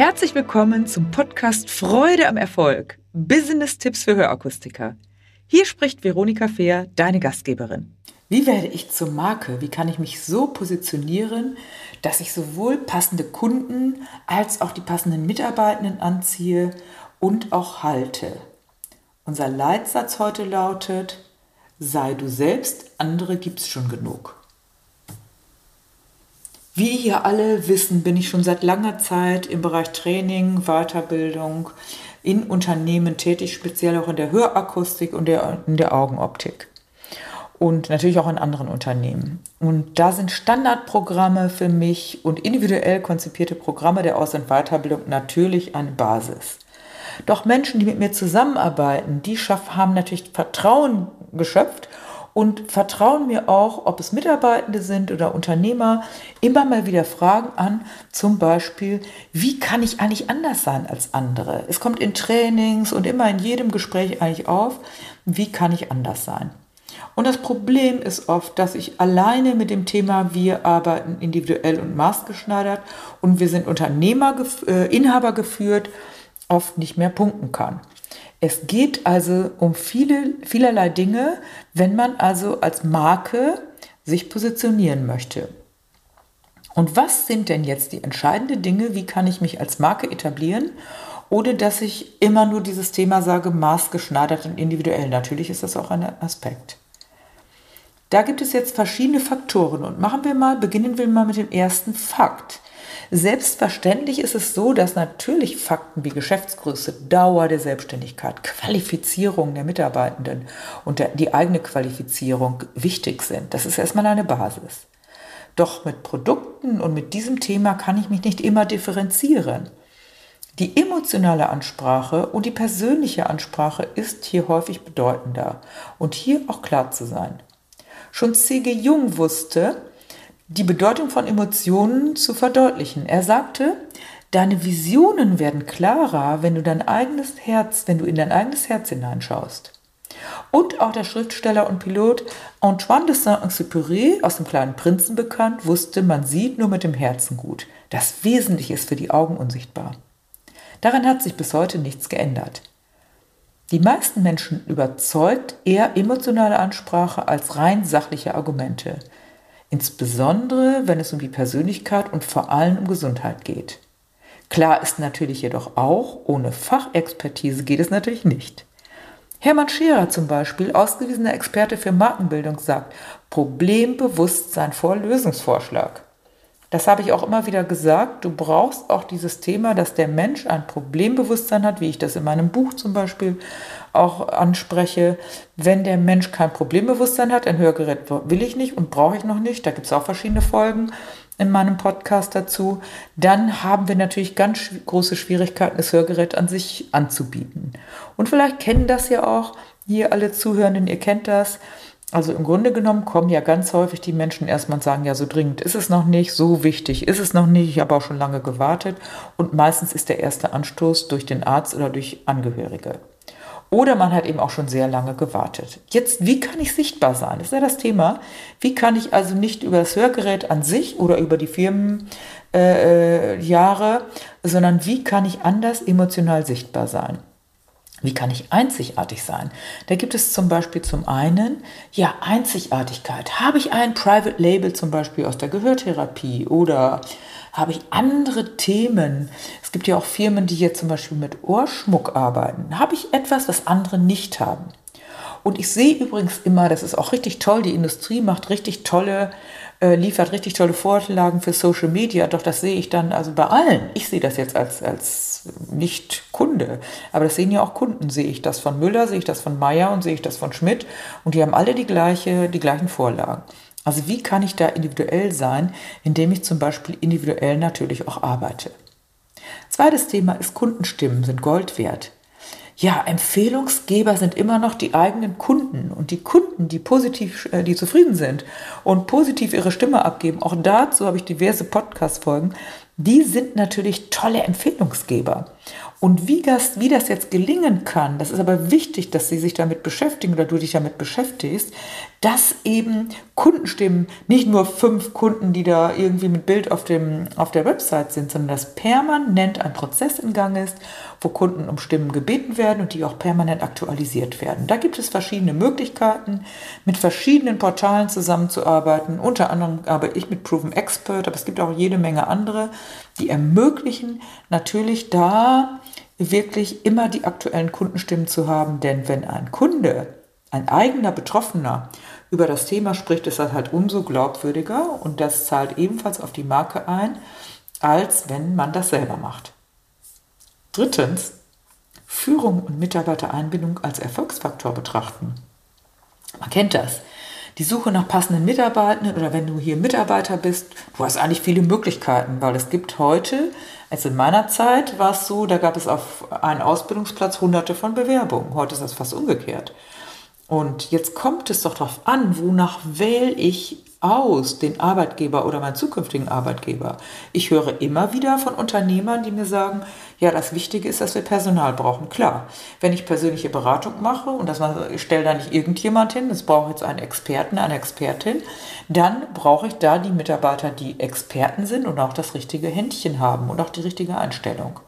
Herzlich willkommen zum Podcast Freude am Erfolg. Business-Tipps für Hörakustiker. Hier spricht Veronika Fehr, deine Gastgeberin. Wie werde ich zur Marke? Wie kann ich mich so positionieren, dass ich sowohl passende Kunden als auch die passenden Mitarbeitenden anziehe und auch halte? Unser Leitsatz heute lautet, sei du selbst, andere gibt's schon genug. Wie ihr alle wissen, bin ich schon seit langer Zeit im Bereich Training, Weiterbildung in Unternehmen tätig, speziell auch in der Hörakustik und der, in der Augenoptik. Und natürlich auch in anderen Unternehmen. Und da sind Standardprogramme für mich und individuell konzipierte Programme der Aus- und Weiterbildung natürlich eine Basis. Doch Menschen, die mit mir zusammenarbeiten, die haben natürlich Vertrauen geschöpft und vertrauen mir auch, ob es Mitarbeitende sind oder Unternehmer, immer mal wieder Fragen an, zum Beispiel, wie kann ich eigentlich anders sein als andere? Es kommt in Trainings und immer in jedem Gespräch eigentlich auf, wie kann ich anders sein? Und das Problem ist oft, dass ich alleine mit dem Thema, wir arbeiten individuell und maßgeschneidert und wir sind Unternehmer, äh, Inhaber geführt, oft nicht mehr punkten kann. Es geht also um viele, vielerlei Dinge, wenn man also als Marke sich positionieren möchte. Und was sind denn jetzt die entscheidenden Dinge? Wie kann ich mich als Marke etablieren? Ohne dass ich immer nur dieses Thema sage, maßgeschneidert und individuell. Natürlich ist das auch ein Aspekt. Da gibt es jetzt verschiedene Faktoren und machen wir mal, beginnen wir mal mit dem ersten Fakt. Selbstverständlich ist es so, dass natürlich Fakten wie Geschäftsgröße, Dauer der Selbstständigkeit, Qualifizierung der Mitarbeitenden und die eigene Qualifizierung wichtig sind. Das ist erstmal eine Basis. Doch mit Produkten und mit diesem Thema kann ich mich nicht immer differenzieren. Die emotionale Ansprache und die persönliche Ansprache ist hier häufig bedeutender und hier auch klar zu sein. Schon C.G. Jung wusste, die Bedeutung von Emotionen zu verdeutlichen. Er sagte, deine Visionen werden klarer, wenn du dein eigenes Herz, wenn du in dein eigenes Herz hineinschaust. Und auch der Schriftsteller und Pilot Antoine de Saint-Exupéry, aus dem kleinen Prinzen bekannt, wusste, man sieht nur mit dem Herzen gut. Das Wesentliche ist für die Augen unsichtbar. Daran hat sich bis heute nichts geändert. Die meisten Menschen überzeugt eher emotionale Ansprache als rein sachliche Argumente insbesondere wenn es um die Persönlichkeit und vor allem um Gesundheit geht. Klar ist natürlich jedoch auch, ohne Fachexpertise geht es natürlich nicht. Hermann Scherer zum Beispiel, ausgewiesener Experte für Markenbildung, sagt, Problembewusstsein vor Lösungsvorschlag. Das habe ich auch immer wieder gesagt. Du brauchst auch dieses Thema, dass der Mensch ein Problembewusstsein hat, wie ich das in meinem Buch zum Beispiel auch anspreche. Wenn der Mensch kein Problembewusstsein hat, ein Hörgerät will ich nicht und brauche ich noch nicht, da gibt es auch verschiedene Folgen in meinem Podcast dazu, dann haben wir natürlich ganz große Schwierigkeiten, das Hörgerät an sich anzubieten. Und vielleicht kennen das ja auch hier alle Zuhörenden, ihr kennt das also im Grunde genommen kommen ja ganz häufig die Menschen erstmal und sagen, ja, so dringend ist es noch nicht, so wichtig ist es noch nicht, ich habe auch schon lange gewartet. Und meistens ist der erste Anstoß durch den Arzt oder durch Angehörige. Oder man hat eben auch schon sehr lange gewartet. Jetzt, wie kann ich sichtbar sein? Das ist ja das Thema. Wie kann ich also nicht über das Hörgerät an sich oder über die Firmenjahre, äh, äh sondern wie kann ich anders emotional sichtbar sein? Wie kann ich einzigartig sein? Da gibt es zum Beispiel zum einen, ja, Einzigartigkeit. Habe ich ein Private Label zum Beispiel aus der Gehörtherapie oder habe ich andere Themen? Es gibt ja auch Firmen, die hier zum Beispiel mit Ohrschmuck arbeiten. Habe ich etwas, was andere nicht haben? Und ich sehe übrigens immer, das ist auch richtig toll, die Industrie macht richtig tolle äh, liefert richtig tolle Vorlagen für Social Media, doch das sehe ich dann also bei allen. Ich sehe das jetzt als, als nicht Kunde, aber das sehen ja auch Kunden. Sehe ich das von Müller, sehe ich das von Meyer und sehe ich das von Schmidt und die haben alle die, gleiche, die gleichen Vorlagen. Also wie kann ich da individuell sein, indem ich zum Beispiel individuell natürlich auch arbeite. Zweites Thema ist Kundenstimmen sind Gold wert. Ja, Empfehlungsgeber sind immer noch die eigenen Kunden und die Kunden, die positiv, äh, die zufrieden sind und positiv ihre Stimme abgeben. Auch dazu habe ich diverse Podcast-Folgen. die sind natürlich tolle Empfehlungsgeber. Und wie das, wie das jetzt gelingen kann, das ist aber wichtig, dass Sie sich damit beschäftigen oder du dich damit beschäftigst, dass eben Kundenstimmen, nicht nur fünf Kunden, die da irgendwie mit Bild auf, dem, auf der Website sind, sondern dass permanent ein Prozess in Gang ist, wo Kunden um Stimmen gebeten werden und die auch permanent aktualisiert werden. Da gibt es verschiedene Möglichkeiten, mit verschiedenen Portalen zusammenzuarbeiten. Unter anderem arbeite ich mit Proven Expert, aber es gibt auch jede Menge andere, die ermöglichen natürlich da wirklich immer die aktuellen Kundenstimmen zu haben. Denn wenn ein Kunde, ein eigener Betroffener, über das Thema spricht, ist das halt umso glaubwürdiger und das zahlt ebenfalls auf die Marke ein, als wenn man das selber macht. Drittens, Führung und Mitarbeitereinbindung als Erfolgsfaktor betrachten. Man kennt das. Die Suche nach passenden Mitarbeitenden oder wenn du hier Mitarbeiter bist, du hast eigentlich viele Möglichkeiten, weil es gibt heute also in meiner Zeit war es so, da gab es auf einen Ausbildungsplatz hunderte von Bewerbungen. Heute ist das fast umgekehrt. Und jetzt kommt es doch darauf an, wonach wähle ich aus, den Arbeitgeber oder meinen zukünftigen Arbeitgeber. Ich höre immer wieder von Unternehmern, die mir sagen, ja, das Wichtige ist, dass wir Personal brauchen. Klar, wenn ich persönliche Beratung mache und das mal, ich stelle da nicht irgendjemand hin, es braucht jetzt einen Experten, eine Expertin, dann brauche ich da die Mitarbeiter, die Experten sind und auch das richtige Händchen haben und auch die richtige Einstellung.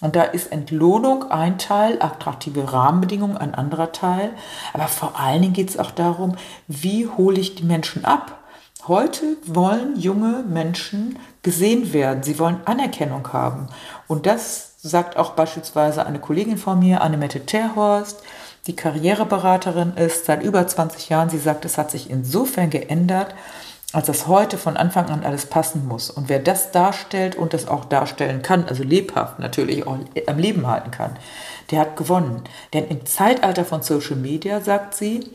Und da ist Entlohnung ein Teil, attraktive Rahmenbedingungen ein anderer Teil. Aber vor allen Dingen geht es auch darum, wie hole ich die Menschen ab? Heute wollen junge Menschen gesehen werden. Sie wollen Anerkennung haben. Und das sagt auch beispielsweise eine Kollegin von mir, Annemette Terhorst, die Karriereberaterin ist seit über 20 Jahren. Sie sagt, es hat sich insofern geändert, als das heute von Anfang an alles passen muss. Und wer das darstellt und das auch darstellen kann, also lebhaft natürlich auch am Leben halten kann, der hat gewonnen. Denn im Zeitalter von Social Media, sagt sie,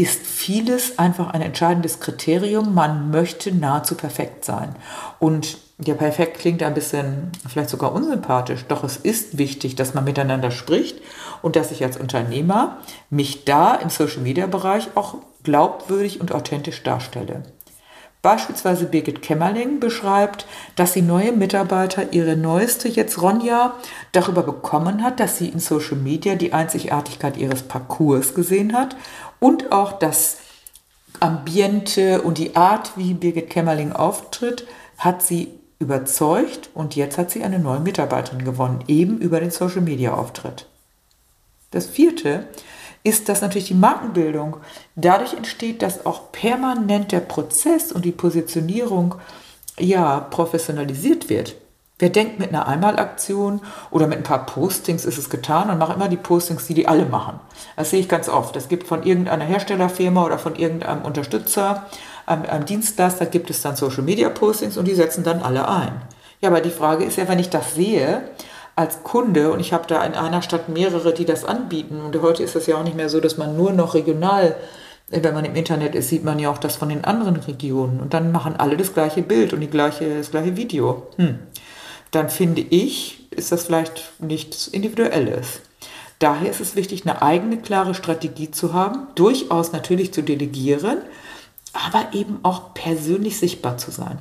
ist vieles einfach ein entscheidendes Kriterium. Man möchte nahezu perfekt sein. Und ja, perfekt klingt ein bisschen vielleicht sogar unsympathisch, doch es ist wichtig, dass man miteinander spricht und dass ich als Unternehmer mich da im Social Media Bereich auch glaubwürdig und authentisch darstelle. Beispielsweise Birgit Kämmerling beschreibt, dass die neue Mitarbeiter ihre neueste jetzt Ronja darüber bekommen hat, dass sie in Social Media die Einzigartigkeit ihres Parcours gesehen hat und auch das Ambiente und die Art, wie Birgit Kämmerling auftritt, hat sie überzeugt und jetzt hat sie eine neue Mitarbeiterin gewonnen, eben über den Social Media Auftritt. Das vierte ist das natürlich die Markenbildung. Dadurch entsteht, dass auch permanent der Prozess und die Positionierung ja professionalisiert wird. Wer denkt, mit einer Einmalaktion oder mit ein paar Postings ist es getan und macht immer die Postings, die die alle machen. Das sehe ich ganz oft. Es gibt von irgendeiner Herstellerfirma oder von irgendeinem Unterstützer, einem, einem Dienstleister, gibt es dann Social Media Postings und die setzen dann alle ein. Ja, aber die Frage ist ja, wenn ich das sehe, als Kunde, und ich habe da in einer Stadt mehrere, die das anbieten, und heute ist es ja auch nicht mehr so, dass man nur noch regional, wenn man im Internet ist, sieht man ja auch das von den anderen Regionen. Und dann machen alle das gleiche Bild und die gleiche, das gleiche Video. Hm. Dann finde ich, ist das vielleicht nichts Individuelles. Daher ist es wichtig, eine eigene klare Strategie zu haben, durchaus natürlich zu delegieren, aber eben auch persönlich sichtbar zu sein.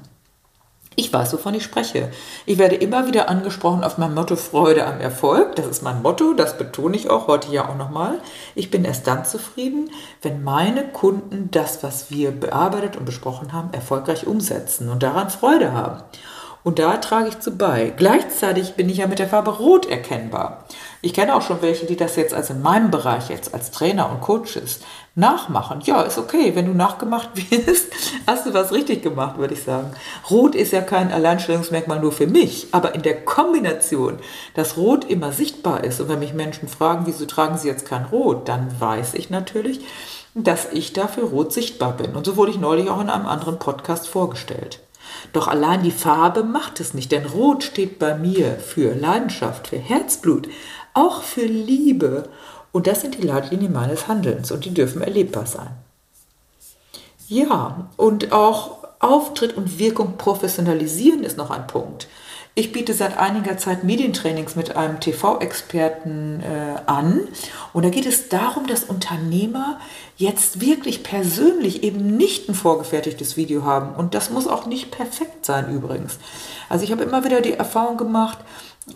Ich weiß, wovon ich spreche. Ich werde immer wieder angesprochen auf mein Motto Freude am Erfolg. Das ist mein Motto, das betone ich auch heute ja auch nochmal. Ich bin erst dann zufrieden, wenn meine Kunden das, was wir bearbeitet und besprochen haben, erfolgreich umsetzen und daran Freude haben. Und da trage ich zu bei. Gleichzeitig bin ich ja mit der Farbe Rot erkennbar. Ich kenne auch schon welche, die das jetzt also in meinem Bereich jetzt als Trainer und Coaches nachmachen. Ja, ist okay. Wenn du nachgemacht wirst, hast du was richtig gemacht, würde ich sagen. Rot ist ja kein Alleinstellungsmerkmal nur für mich, aber in der Kombination, dass Rot immer sichtbar ist und wenn mich Menschen fragen, wieso tragen sie jetzt kein Rot, dann weiß ich natürlich, dass ich dafür Rot sichtbar bin. Und so wurde ich neulich auch in einem anderen Podcast vorgestellt. Doch allein die Farbe macht es nicht, denn Rot steht bei mir für Leidenschaft, für Herzblut, auch für Liebe. Und das sind die Leitlinien meines Handelns und die dürfen erlebbar sein. Ja, und auch Auftritt und Wirkung professionalisieren ist noch ein Punkt. Ich biete seit einiger Zeit Medientrainings mit einem TV-Experten äh, an. Und da geht es darum, dass Unternehmer jetzt wirklich persönlich eben nicht ein vorgefertigtes Video haben. Und das muss auch nicht perfekt sein übrigens. Also ich habe immer wieder die Erfahrung gemacht,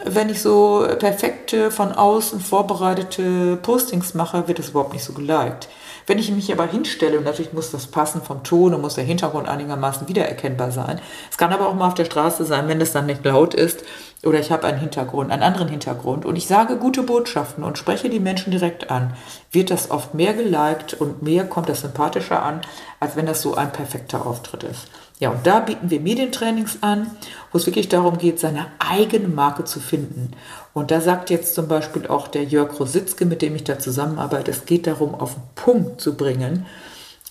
wenn ich so perfekte, von außen vorbereitete Postings mache, wird es überhaupt nicht so geliked. Wenn ich mich aber hinstelle, und natürlich muss das passen vom Ton und muss der Hintergrund einigermaßen wiedererkennbar sein. Es kann aber auch mal auf der Straße sein, wenn es dann nicht laut ist oder ich habe einen Hintergrund, einen anderen Hintergrund und ich sage gute Botschaften und spreche die Menschen direkt an, wird das oft mehr geliked und mehr kommt das sympathischer an, als wenn das so ein perfekter Auftritt ist. Ja, und da bieten wir Medientrainings an, wo es wirklich darum geht, seine eigene Marke zu finden. Und da sagt jetzt zum Beispiel auch der Jörg Rositzke, mit dem ich da zusammenarbeite, es geht darum, auf den Punkt zu bringen,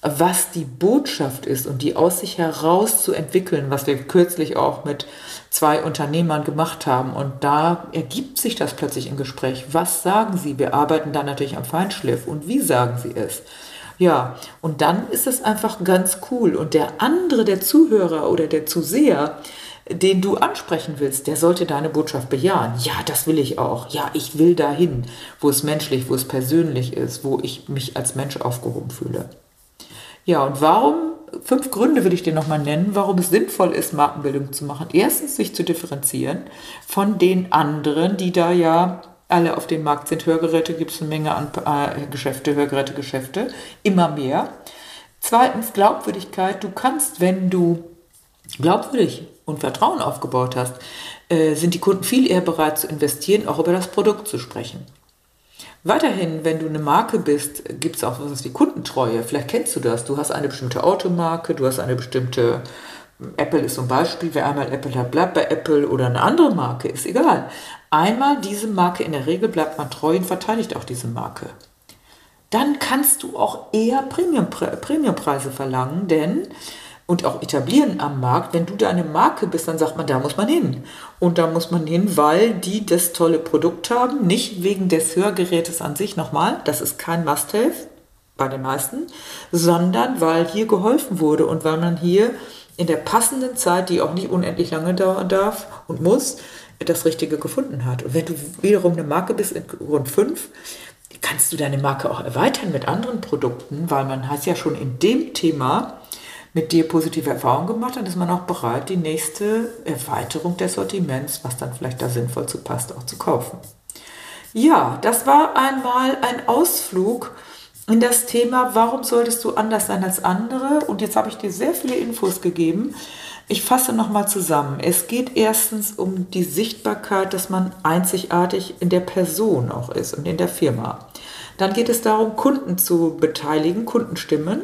was die Botschaft ist und die aus sich heraus zu entwickeln, was wir kürzlich auch mit zwei Unternehmern gemacht haben. Und da ergibt sich das plötzlich im Gespräch. Was sagen sie? Wir arbeiten da natürlich am Feinschliff. Und wie sagen sie es? Ja, und dann ist es einfach ganz cool. Und der andere, der Zuhörer oder der Zuseher, den du ansprechen willst, der sollte deine Botschaft bejahen. Ja, das will ich auch. Ja, ich will dahin, wo es menschlich, wo es persönlich ist, wo ich mich als Mensch aufgehoben fühle. Ja, und warum, fünf Gründe will ich dir nochmal nennen, warum es sinnvoll ist, Markenbildung zu machen. Erstens, sich zu differenzieren von den anderen, die da ja alle auf dem Markt sind. Hörgeräte gibt es eine Menge an äh, Geschäfte, Hörgerätegeschäfte, immer mehr. Zweitens, Glaubwürdigkeit. Du kannst, wenn du glaubwürdig und Vertrauen aufgebaut hast, äh, sind die Kunden viel eher bereit zu investieren, auch über das Produkt zu sprechen. Weiterhin, wenn du eine Marke bist, gibt es auch was wie Kundentreue. Vielleicht kennst du das. Du hast eine bestimmte Automarke, du hast eine bestimmte Apple ist zum Beispiel, wer einmal Apple hat, bleibt bei Apple oder eine andere Marke, ist egal. Einmal diese Marke, in der Regel bleibt man treu und verteidigt auch diese Marke. Dann kannst du auch eher Premiumpreise verlangen, denn und auch etablieren am Markt. Wenn du deine Marke bist, dann sagt man, da muss man hin. Und da muss man hin, weil die das tolle Produkt haben, nicht wegen des Hörgerätes an sich nochmal, das ist kein Must-Have bei den meisten, sondern weil hier geholfen wurde und weil man hier in der passenden Zeit, die auch nicht unendlich lange dauern darf und muss, das Richtige gefunden hat. Und wenn du wiederum eine Marke bist in Grund 5, kannst du deine Marke auch erweitern mit anderen Produkten, weil man hat ja schon in dem Thema mit dir positive Erfahrungen gemacht, dann ist man auch bereit, die nächste Erweiterung des Sortiments, was dann vielleicht da sinnvoll zu passt, auch zu kaufen. Ja, das war einmal ein Ausflug in das Thema, warum solltest du anders sein als andere? Und jetzt habe ich dir sehr viele Infos gegeben. Ich fasse nochmal zusammen. Es geht erstens um die Sichtbarkeit, dass man einzigartig in der Person auch ist und in der Firma. Dann geht es darum, Kunden zu beteiligen, Kundenstimmen.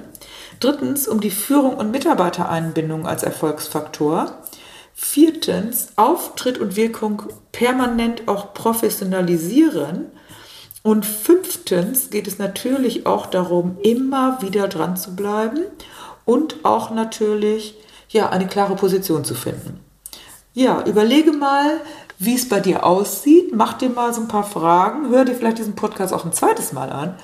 Drittens um die Führung und Mitarbeitereinbindung als Erfolgsfaktor. Viertens Auftritt und Wirkung permanent auch professionalisieren. Und fünftens geht es natürlich auch darum, immer wieder dran zu bleiben und auch natürlich ja, eine klare Position zu finden. Ja, überlege mal, wie es bei dir aussieht. Mach dir mal so ein paar Fragen. Hör dir vielleicht diesen Podcast auch ein zweites Mal an.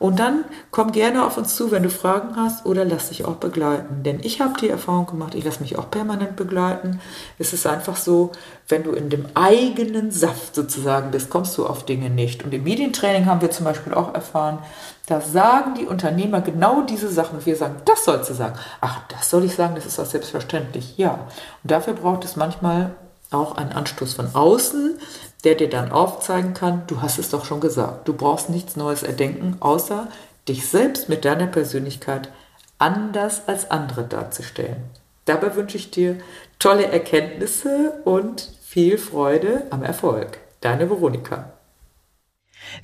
Und dann komm gerne auf uns zu, wenn du Fragen hast oder lass dich auch begleiten. Denn ich habe die Erfahrung gemacht, ich lasse mich auch permanent begleiten. Es ist einfach so, wenn du in dem eigenen Saft sozusagen bist, kommst du auf Dinge nicht. Und im Medientraining haben wir zum Beispiel auch erfahren, da sagen die Unternehmer genau diese Sachen. Und wir sagen, das sollst du sagen. Ach, das soll ich sagen, das ist doch selbstverständlich. Ja. Und dafür braucht es manchmal auch einen Anstoß von außen, der dir dann aufzeigen kann, du hast es doch schon gesagt, du brauchst nichts Neues erdenken, außer dich selbst mit deiner Persönlichkeit anders als andere darzustellen. Dabei wünsche ich dir tolle Erkenntnisse und viel Freude am Erfolg. Deine Veronika.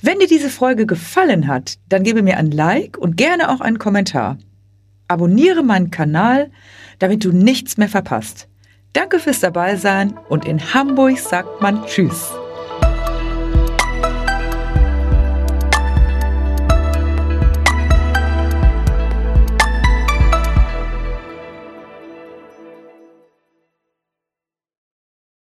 Wenn dir diese Folge gefallen hat, dann gebe mir ein Like und gerne auch einen Kommentar. Abonniere meinen Kanal, damit du nichts mehr verpasst. Danke fürs Dabeisein und in Hamburg sagt man Tschüss.